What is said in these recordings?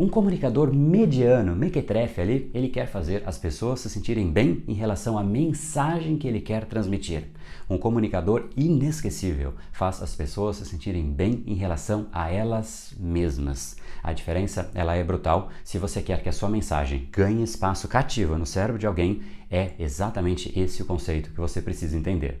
Um comunicador mediano, mequetrefe ali, ele quer fazer as pessoas se sentirem bem em relação à mensagem que ele quer transmitir. Um comunicador inesquecível faz as pessoas se sentirem bem em relação a elas mesmas. A diferença, ela é brutal. Se você quer que a sua mensagem ganhe espaço cativo no cérebro de alguém, é exatamente esse o conceito que você precisa entender.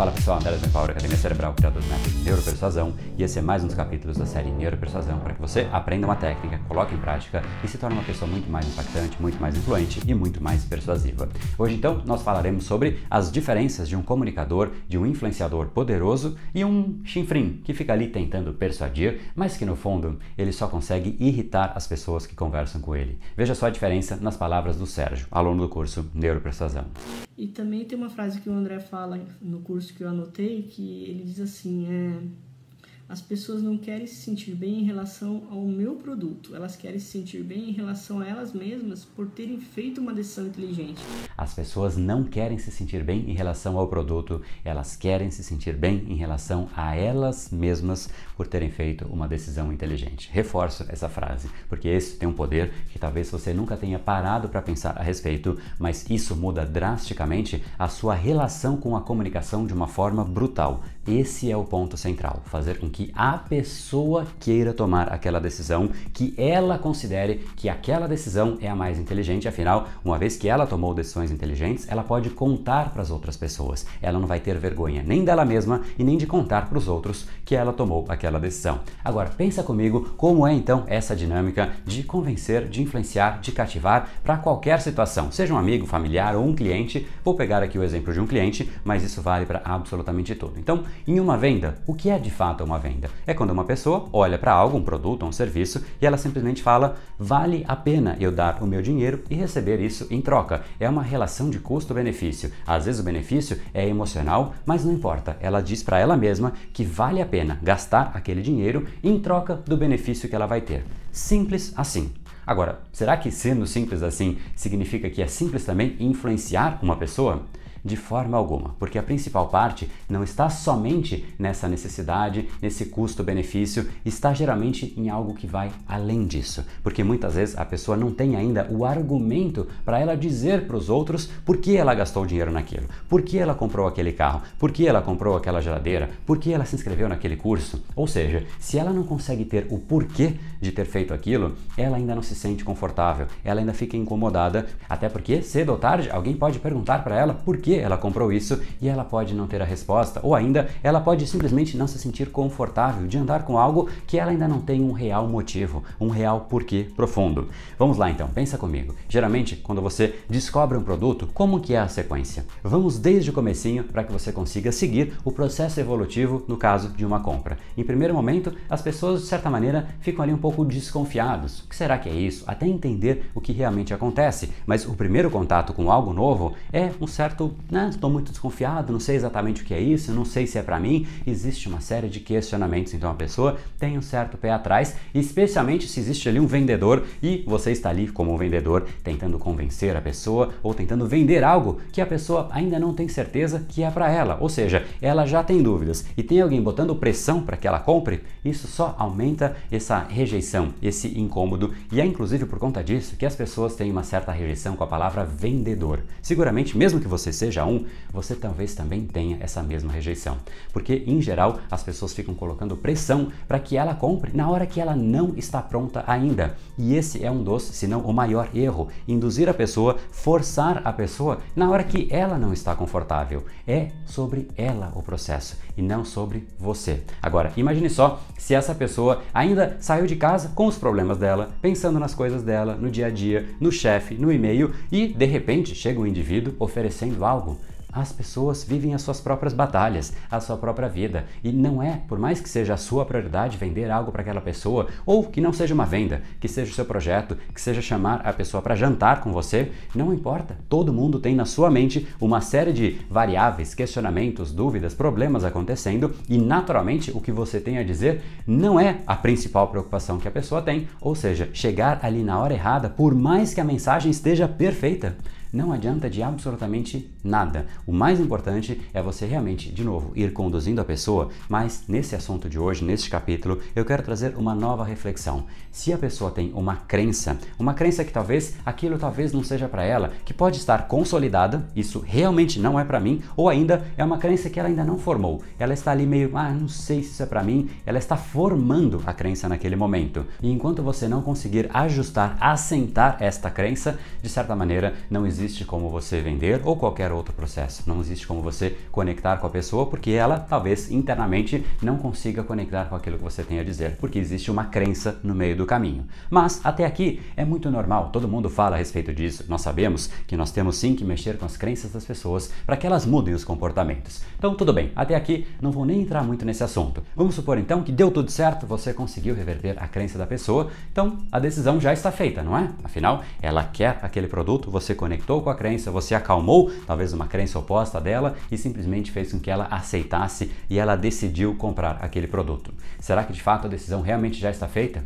Fala pessoal, André Power, Academia Cerebral, criador do método Neuropersuasão, e esse é mais um dos capítulos da série Neuropersuasão para que você aprenda uma técnica, coloque em prática e se torne uma pessoa muito mais impactante, muito mais influente e muito mais persuasiva. Hoje então nós falaremos sobre as diferenças de um comunicador, de um influenciador poderoso e um chinfrim que fica ali tentando persuadir, mas que no fundo ele só consegue irritar as pessoas que conversam com ele. Veja só a diferença nas palavras do Sérgio, aluno do curso Neuropersuasão. E também tem uma frase que o André fala no curso que eu anotei, que ele diz assim, é as pessoas não querem se sentir bem em relação ao meu produto, elas querem se sentir bem em relação a elas mesmas por terem feito uma decisão inteligente. As pessoas não querem se sentir bem em relação ao produto, elas querem se sentir bem em relação a elas mesmas por terem feito uma decisão inteligente. Reforço essa frase, porque esse tem um poder que talvez você nunca tenha parado para pensar a respeito, mas isso muda drasticamente a sua relação com a comunicação de uma forma brutal. Esse é o ponto central, fazer com que a pessoa queira tomar aquela decisão, que ela considere que aquela decisão é a mais inteligente, afinal, uma vez que ela tomou decisões inteligentes, ela pode contar para as outras pessoas. Ela não vai ter vergonha nem dela mesma e nem de contar para os outros que ela tomou aquela decisão. Agora, pensa comigo como é então essa dinâmica de convencer, de influenciar, de cativar para qualquer situação, seja um amigo, familiar ou um cliente. Vou pegar aqui o exemplo de um cliente, mas isso vale para absolutamente tudo. Então, em uma venda, o que é de fato uma venda? É quando uma pessoa olha para algo, um produto ou um serviço, e ela simplesmente fala: vale a pena eu dar o meu dinheiro e receber isso em troca. É uma relação de custo-benefício. Às vezes o benefício é emocional, mas não importa. Ela diz para ela mesma que vale a pena gastar aquele dinheiro em troca do benefício que ela vai ter. Simples assim. Agora, será que sendo simples assim significa que é simples também influenciar uma pessoa? De forma alguma, porque a principal parte não está somente nessa necessidade, nesse custo-benefício, está geralmente em algo que vai além disso. Porque muitas vezes a pessoa não tem ainda o argumento para ela dizer para os outros por que ela gastou dinheiro naquilo, por que ela comprou aquele carro, por que ela comprou aquela geladeira, por que ela se inscreveu naquele curso. Ou seja, se ela não consegue ter o porquê de ter feito aquilo, ela ainda não se sente confortável, ela ainda fica incomodada, até porque cedo ou tarde alguém pode perguntar para ela por que que ela comprou isso e ela pode não ter a resposta, ou ainda ela pode simplesmente não se sentir confortável de andar com algo que ela ainda não tem um real motivo, um real porquê profundo. Vamos lá então, pensa comigo. Geralmente, quando você descobre um produto, como que é a sequência? Vamos desde o comecinho para que você consiga seguir o processo evolutivo no caso de uma compra. Em primeiro momento, as pessoas de certa maneira ficam ali um pouco desconfiados. O que será que é isso? Até entender o que realmente acontece. Mas o primeiro contato com algo novo é um certo né, estou muito desconfiado, não sei exatamente o que é isso, não sei se é para mim. Existe uma série de questionamentos, então a pessoa tem um certo pé atrás, especialmente se existe ali um vendedor e você está ali como um vendedor tentando convencer a pessoa ou tentando vender algo que a pessoa ainda não tem certeza que é para ela, ou seja, ela já tem dúvidas e tem alguém botando pressão para que ela compre, isso só aumenta essa rejeição, esse incômodo e é inclusive por conta disso que as pessoas têm uma certa rejeição com a palavra vendedor. Seguramente, mesmo que você seja seja um, você talvez também tenha essa mesma rejeição. Porque, em geral, as pessoas ficam colocando pressão para que ela compre na hora que ela não está pronta ainda. E esse é um dos, se não o maior erro, induzir a pessoa, forçar a pessoa na hora que ela não está confortável. É sobre ela o processo e não sobre você. Agora, imagine só se essa pessoa ainda saiu de casa com os problemas dela, pensando nas coisas dela, no dia a dia, no chefe, no e-mail e de repente chega um indivíduo oferecendo algo As pessoas vivem as suas próprias batalhas, a sua própria vida. E não é, por mais que seja a sua prioridade vender algo para aquela pessoa, ou que não seja uma venda, que seja o seu projeto, que seja chamar a pessoa para jantar com você, não importa. Todo mundo tem na sua mente uma série de variáveis, questionamentos, dúvidas, problemas acontecendo e naturalmente o que você tem a dizer não é a principal preocupação que a pessoa tem, ou seja, chegar ali na hora errada, por mais que a mensagem esteja perfeita não adianta de absolutamente nada. O mais importante é você realmente, de novo, ir conduzindo a pessoa, mas nesse assunto de hoje, neste capítulo, eu quero trazer uma nova reflexão. Se a pessoa tem uma crença, uma crença que talvez aquilo talvez não seja para ela, que pode estar consolidada, isso realmente não é para mim, ou ainda é uma crença que ela ainda não formou. Ela está ali meio, ah, não sei se isso é para mim, ela está formando a crença naquele momento. E enquanto você não conseguir ajustar, assentar esta crença, de certa maneira, não existe existe como você vender ou qualquer outro processo. Não existe como você conectar com a pessoa porque ela talvez internamente não consiga conectar com aquilo que você tem a dizer, porque existe uma crença no meio do caminho. Mas até aqui é muito normal, todo mundo fala a respeito disso. Nós sabemos que nós temos sim que mexer com as crenças das pessoas para que elas mudem os comportamentos. Então, tudo bem, até aqui não vou nem entrar muito nesse assunto. Vamos supor então que deu tudo certo, você conseguiu reverter a crença da pessoa, então a decisão já está feita, não é? Afinal, ela quer aquele produto, você conectou conectou com a crença, você acalmou talvez uma crença oposta dela e simplesmente fez com que ela aceitasse e ela decidiu comprar aquele produto. Será que de fato a decisão realmente já está feita?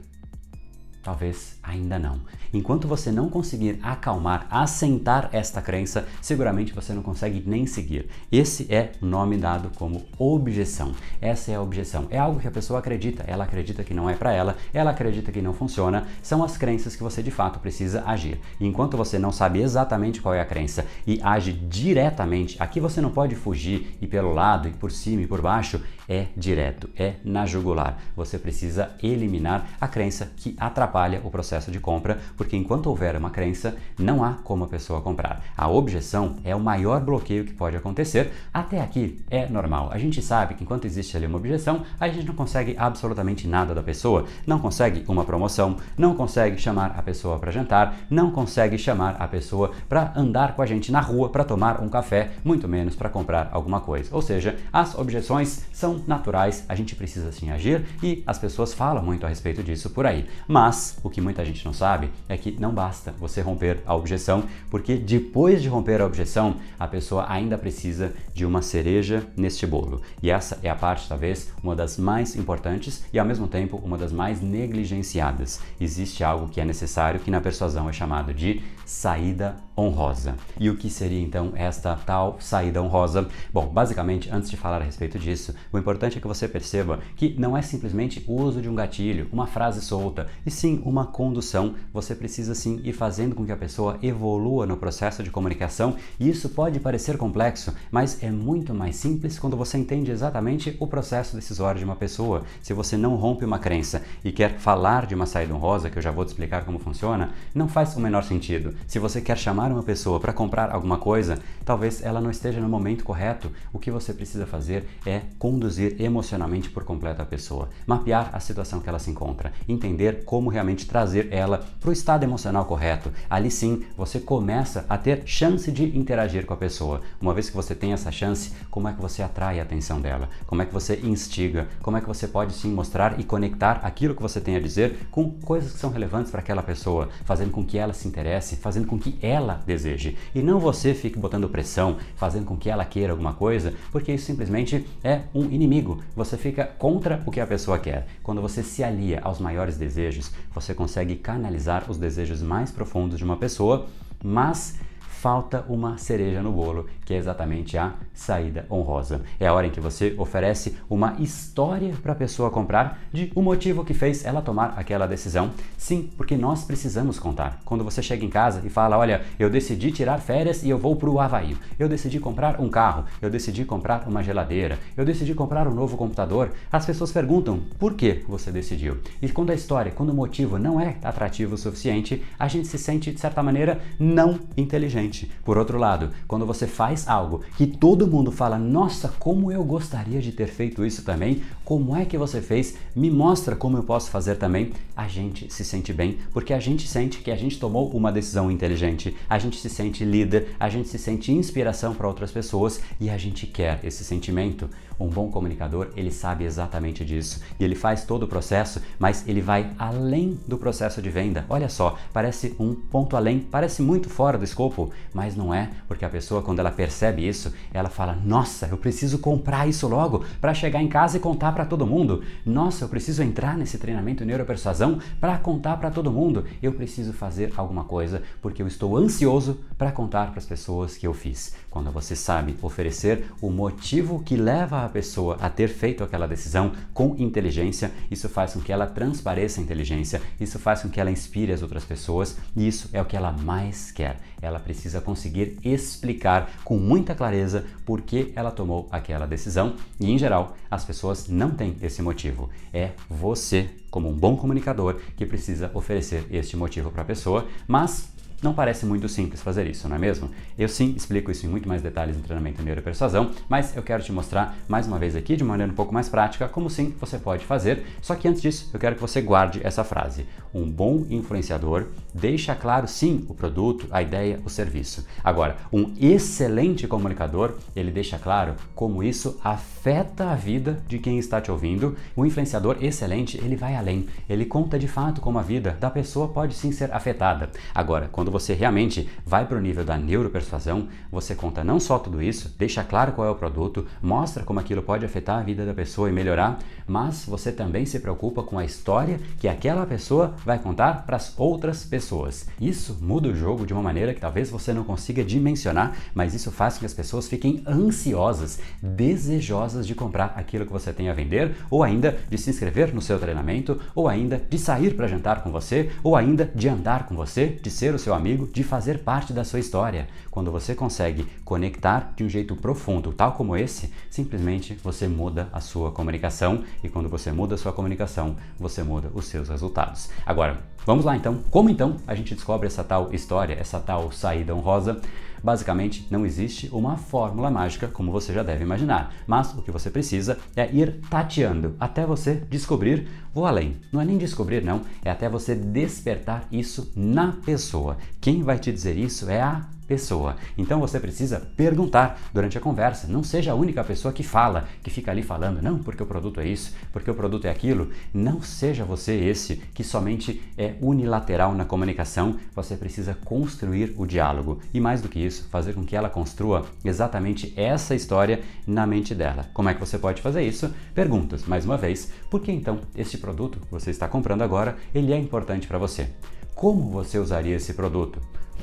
Talvez ainda não. Enquanto você não conseguir acalmar, assentar esta crença, seguramente você não consegue nem seguir. Esse é o nome dado como objeção. Essa é a objeção. É algo que a pessoa acredita, ela acredita que não é para ela, ela acredita que não funciona, são as crenças que você de fato precisa agir. Enquanto você não sabe exatamente qual é a crença e age diretamente, aqui você não pode fugir e pelo lado e por cima e por baixo, é direto, é na jugular. Você precisa eliminar a crença que atrapalha o processo de compra, porque enquanto houver uma crença, não há como a pessoa comprar. A objeção é o maior bloqueio que pode acontecer. Até aqui é normal. A gente sabe que enquanto existe ali uma objeção, a gente não consegue absolutamente nada da pessoa, não consegue uma promoção, não consegue chamar a pessoa para jantar, não consegue chamar a pessoa para andar com a gente na rua para tomar um café, muito menos para comprar alguma coisa. Ou seja, as objeções são naturais, a gente precisa sim agir e as pessoas falam muito a respeito disso por aí. Mas o que muita gente não sabe é que não basta você romper a objeção, porque depois de romper a objeção, a pessoa ainda precisa de uma cereja neste bolo. E essa é a parte, talvez, uma das mais importantes e ao mesmo tempo uma das mais negligenciadas. Existe algo que é necessário que na persuasão é chamado de saída honrosa. E o que seria então esta tal saída honrosa? Bom, basicamente, antes de falar a respeito disso, o importante é que você perceba que não é simplesmente o uso de um gatilho, uma frase solta, e sim uma condução. Você precisa sim ir fazendo com que a pessoa evolua no processo de comunicação, e isso pode parecer complexo, mas é muito mais simples quando você entende exatamente o processo decisório de uma pessoa. Se você não rompe uma crença e quer falar de uma saída honrosa, que eu já vou te explicar como funciona, não faz o menor sentido. Se você quer chamar uma pessoa para comprar alguma coisa, talvez ela não esteja no momento correto. O que você precisa fazer é conduzir emocionalmente por completo a pessoa, mapear a situação que ela se encontra, entender como realmente trazer ela para o estado emocional correto. Ali sim, você começa a ter chance de interagir com a pessoa. Uma vez que você tem essa chance, como é que você atrai a atenção dela? Como é que você instiga? Como é que você pode sim mostrar e conectar aquilo que você tem a dizer com coisas que são relevantes para aquela pessoa, fazendo com que ela se interesse, fazendo com que ela deseje. E não você fique botando pressão, fazendo com que ela queira alguma coisa, porque isso simplesmente é um inimigo. Você fica contra o que a pessoa quer. Quando você se alia aos maiores desejos, você consegue canalizar os desejos mais profundos de uma pessoa, mas falta uma cereja no bolo, que é exatamente a saída honrosa. É a hora em que você oferece uma história para a pessoa comprar de o um motivo que fez ela tomar aquela decisão. Sim, porque nós precisamos contar. Quando você chega em casa e fala: Olha, eu decidi tirar férias e eu vou para o Havaí. Eu decidi comprar um carro. Eu decidi comprar uma geladeira. Eu decidi comprar um novo computador. As pessoas perguntam: Por que você decidiu? E quando a história, quando o motivo não é atrativo o suficiente, a gente se sente, de certa maneira, não inteligente Por outro lado, quando você faz algo que todo mundo fala, nossa, como eu gostaria de ter feito isso também, como é que você fez, me mostra como eu posso fazer também, a gente se sente bem, porque a gente sente que a gente tomou uma decisão inteligente, a gente se sente líder, a gente se sente inspiração para outras pessoas e a gente quer esse sentimento. Um bom comunicador, ele sabe exatamente disso e ele faz todo o processo, mas ele vai além do processo de venda. Olha só, parece um ponto além, parece muito fora do escopo, mas não é, porque a pessoa, quando ela percebe isso, ela fala: Nossa, eu preciso comprar isso logo para chegar em casa e contar para todo mundo. Nossa, eu preciso entrar nesse treinamento neuropersuasão para contar para todo mundo. Eu preciso fazer alguma coisa porque eu estou ansioso para contar para as pessoas que eu fiz. Quando você sabe oferecer o motivo que leva a pessoa a ter feito aquela decisão com inteligência, isso faz com que ela transpareça a inteligência, isso faz com que ela inspire as outras pessoas e isso é o que ela mais quer. Ela precisa conseguir explicar com muita clareza por que ela tomou aquela decisão e, em geral, as pessoas não têm esse motivo. É você, como um bom comunicador, que precisa oferecer este motivo para a pessoa, mas não parece muito simples fazer isso, não é mesmo? Eu sim explico isso em muito mais detalhes no treinamento em neuropersuasão, mas eu quero te mostrar mais uma vez aqui, de maneira um pouco mais prática, como sim você pode fazer. Só que antes disso, eu quero que você guarde essa frase. Um bom influenciador deixa claro sim o produto, a ideia, o serviço. Agora, um excelente comunicador, ele deixa claro como isso afeta a vida de quem está te ouvindo. O influenciador excelente, ele vai além. Ele conta de fato como a vida da pessoa pode sim ser afetada. Agora, quando você realmente vai para o nível da neuropersuasão, você conta não só tudo isso, deixa claro qual é o produto, mostra como aquilo pode afetar a vida da pessoa e melhorar, mas você também se preocupa com a história que aquela pessoa vai contar para as outras pessoas. Isso muda o jogo de uma maneira que talvez você não consiga dimensionar, mas isso faz com que as pessoas fiquem ansiosas, desejosas de comprar aquilo que você tem a vender, ou ainda de se inscrever no seu treinamento, ou ainda de sair para jantar com você, ou ainda de andar com você, de ser o seu amigo amigo de fazer parte da sua história. Quando você consegue conectar de um jeito profundo, tal como esse, simplesmente você muda a sua comunicação e quando você muda a sua comunicação, você muda os seus resultados. Agora, vamos lá então. Como então a gente descobre essa tal história, essa tal saída honrosa? Basicamente, não existe uma fórmula mágica, como você já deve imaginar, mas o que você precisa é ir tateando até você descobrir. Vou além, não é nem descobrir, não, é até você despertar isso na pessoa. Quem vai te dizer isso é a pessoa. Então você precisa perguntar durante a conversa. Não seja a única pessoa que fala, que fica ali falando, não, porque o produto é isso, porque o produto é aquilo. Não seja você esse que somente é unilateral na comunicação. Você precisa construir o diálogo e, mais do que isso, fazer com que ela construa exatamente essa história na mente dela. Como é que você pode fazer isso? Perguntas, mais uma vez, por que então este produto que você está comprando agora ele é importante para você? Como você usaria esse produto?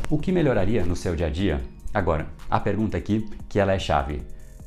O que melhoraria no seu dia a dia? Agora, a pergunta aqui que ela é chave.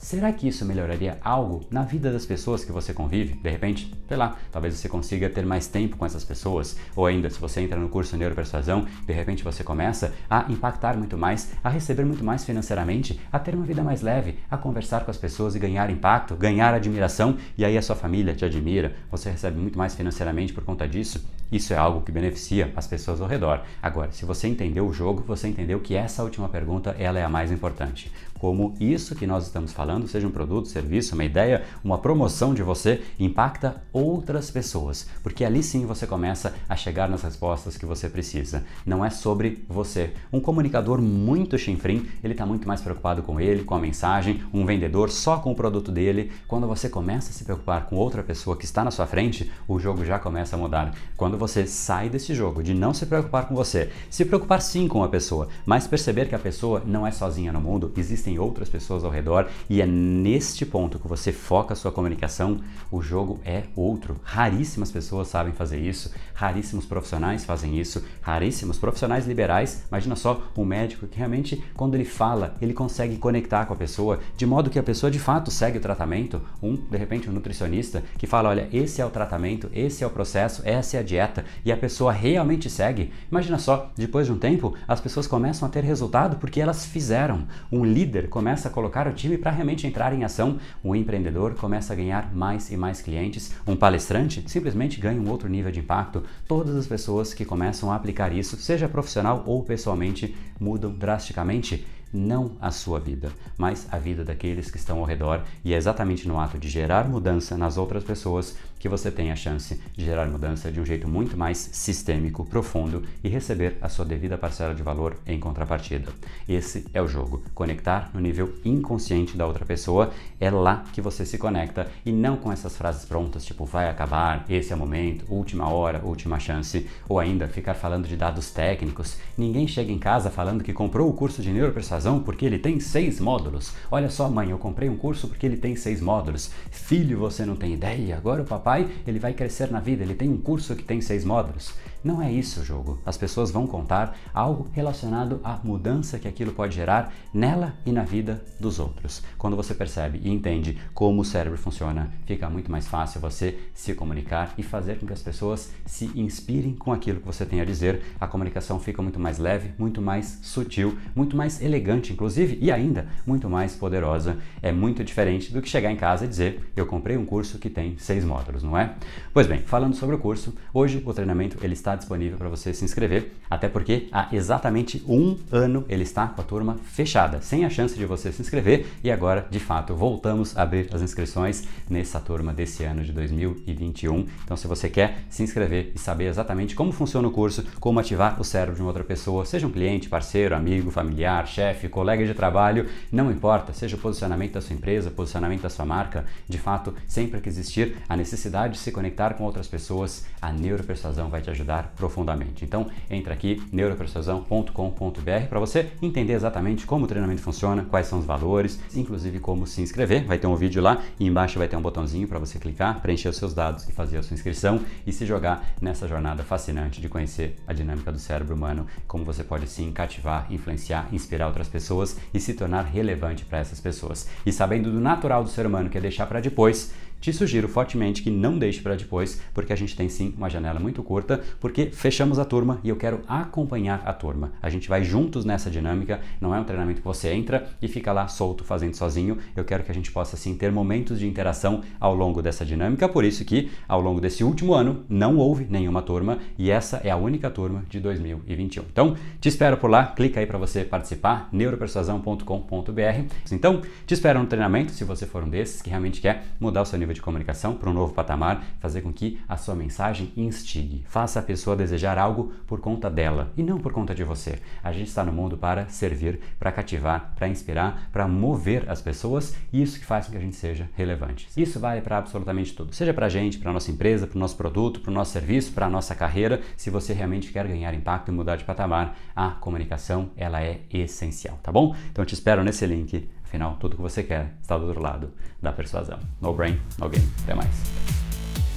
Será que isso melhoraria algo na vida das pessoas que você convive? De repente, sei lá, talvez você consiga ter mais tempo com essas pessoas, ou ainda, se você entra no curso Neuropersuasão, de repente você começa a impactar muito mais, a receber muito mais financeiramente, a ter uma vida mais leve, a conversar com as pessoas e ganhar impacto, ganhar admiração, e aí a sua família te admira, você recebe muito mais financeiramente por conta disso. Isso é algo que beneficia as pessoas ao redor. Agora, se você entendeu o jogo, você entendeu que essa última pergunta ela é a mais importante. Como isso que nós estamos falando, seja um produto, serviço, uma ideia, uma promoção de você, impacta outras pessoas, porque ali sim você começa a chegar nas respostas que você precisa. Não é sobre você. Um comunicador muito chinfrim, ele está muito mais preocupado com ele, com a mensagem, um vendedor só com o produto dele. Quando você começa a se preocupar com outra pessoa que está na sua frente, o jogo já começa a mudar. Quando você sai desse jogo de não se preocupar com você, se preocupar sim com a pessoa, mas perceber que a pessoa não é sozinha no mundo, existem outras pessoas ao redor e é neste ponto que você foca a sua comunicação, o jogo é outro. Raríssimas pessoas sabem fazer isso, raríssimos profissionais fazem isso, raríssimos profissionais liberais. Imagina só um médico que realmente, quando ele fala, ele consegue conectar com a pessoa de modo que a pessoa de fato segue o tratamento. Um, de repente, um nutricionista que fala: olha, esse é o tratamento, esse é o processo, essa é a dieta e a pessoa realmente segue, imagina só, depois de um tempo, as pessoas começam a ter resultado porque elas fizeram. Um líder começa a colocar o time para realmente entrar em ação, o empreendedor começa a ganhar mais e mais clientes. Um palestrante simplesmente ganha um outro nível de impacto. Todas as pessoas que começam a aplicar isso, seja profissional ou pessoalmente, mudam drasticamente não a sua vida, mas a vida daqueles que estão ao redor, e é exatamente no ato de gerar mudança nas outras pessoas que você tem a chance de gerar mudança de um jeito muito mais sistêmico, profundo e receber a sua devida parcela de valor em contrapartida. Esse é o jogo. Conectar no nível inconsciente da outra pessoa é lá que você se conecta e não com essas frases prontas tipo vai acabar, esse é o momento, última hora, última chance, ou ainda ficar falando de dados técnicos. Ninguém chega em casa falando que comprou o curso de neuropersuasão porque ele tem seis módulos. Olha só, mãe, eu comprei um curso porque ele tem seis módulos. Filho, você não tem ideia. Agora o papai pai, ele vai crescer na vida, ele tem um curso que tem seis módulos. Não é isso o jogo. As pessoas vão contar algo relacionado à mudança que aquilo pode gerar nela e na vida dos outros. Quando você percebe e entende como o cérebro funciona, fica muito mais fácil você se comunicar e fazer com que as pessoas se inspirem com aquilo que você tem a dizer. A comunicação fica muito mais leve, muito mais sutil, muito mais elegante, inclusive, e ainda muito mais poderosa. É muito diferente do que chegar em casa e dizer: Eu comprei um curso que tem seis módulos, não é? Pois bem, falando sobre o curso, hoje o treinamento ele está disponível para você se inscrever, até porque há exatamente um ano ele está com a turma fechada, sem a chance de você se inscrever e agora, de fato, voltamos a abrir as inscrições nessa turma desse ano de 2021. Então, se você quer se inscrever e saber exatamente como funciona o curso, como ativar o cérebro de uma outra pessoa, seja um cliente, parceiro, amigo, familiar, chefe, colega de trabalho, não importa, seja o posicionamento da sua empresa, posicionamento da sua marca, de fato, sempre que existir a necessidade de se conectar com outras pessoas, a neuropersuasão vai te ajudar profundamente. Então, entra aqui neuropersuasão.com.br para você entender exatamente como o treinamento funciona, quais são os valores, inclusive como se inscrever. Vai ter um vídeo lá e embaixo vai ter um botãozinho para você clicar, preencher os seus dados e fazer a sua inscrição e se jogar nessa jornada fascinante de conhecer a dinâmica do cérebro humano, como você pode sim cativar, influenciar, inspirar outras pessoas e se tornar relevante para essas pessoas. E sabendo do natural do ser humano que é deixar para depois, te sugiro fortemente que não deixe para depois, porque a gente tem sim uma janela muito curta, porque fechamos a turma e eu quero acompanhar a turma. A gente vai juntos nessa dinâmica, não é um treinamento que você entra e fica lá solto fazendo sozinho. Eu quero que a gente possa sim ter momentos de interação ao longo dessa dinâmica, por isso que ao longo desse último ano não houve nenhuma turma e essa é a única turma de 2021. Então, te espero por lá, clica aí para você participar, neuropersuasão.com.br. Então, te espero no treinamento se você for um desses que realmente quer mudar o seu nível de comunicação para um novo patamar, fazer com que a sua mensagem instigue, faça a pessoa desejar algo por conta dela e não por conta de você. A gente está no mundo para servir, para cativar, para inspirar, para mover as pessoas e isso que faz com que a gente seja relevante. Isso vale para absolutamente tudo, seja para a gente, para a nossa empresa, para o nosso produto, para o nosso serviço, para a nossa carreira. Se você realmente quer ganhar impacto e mudar de patamar, a comunicação ela é essencial, tá bom? Então te espero nesse link Afinal, tudo que você quer está do outro lado da persuasão. No brain, no game. Até mais.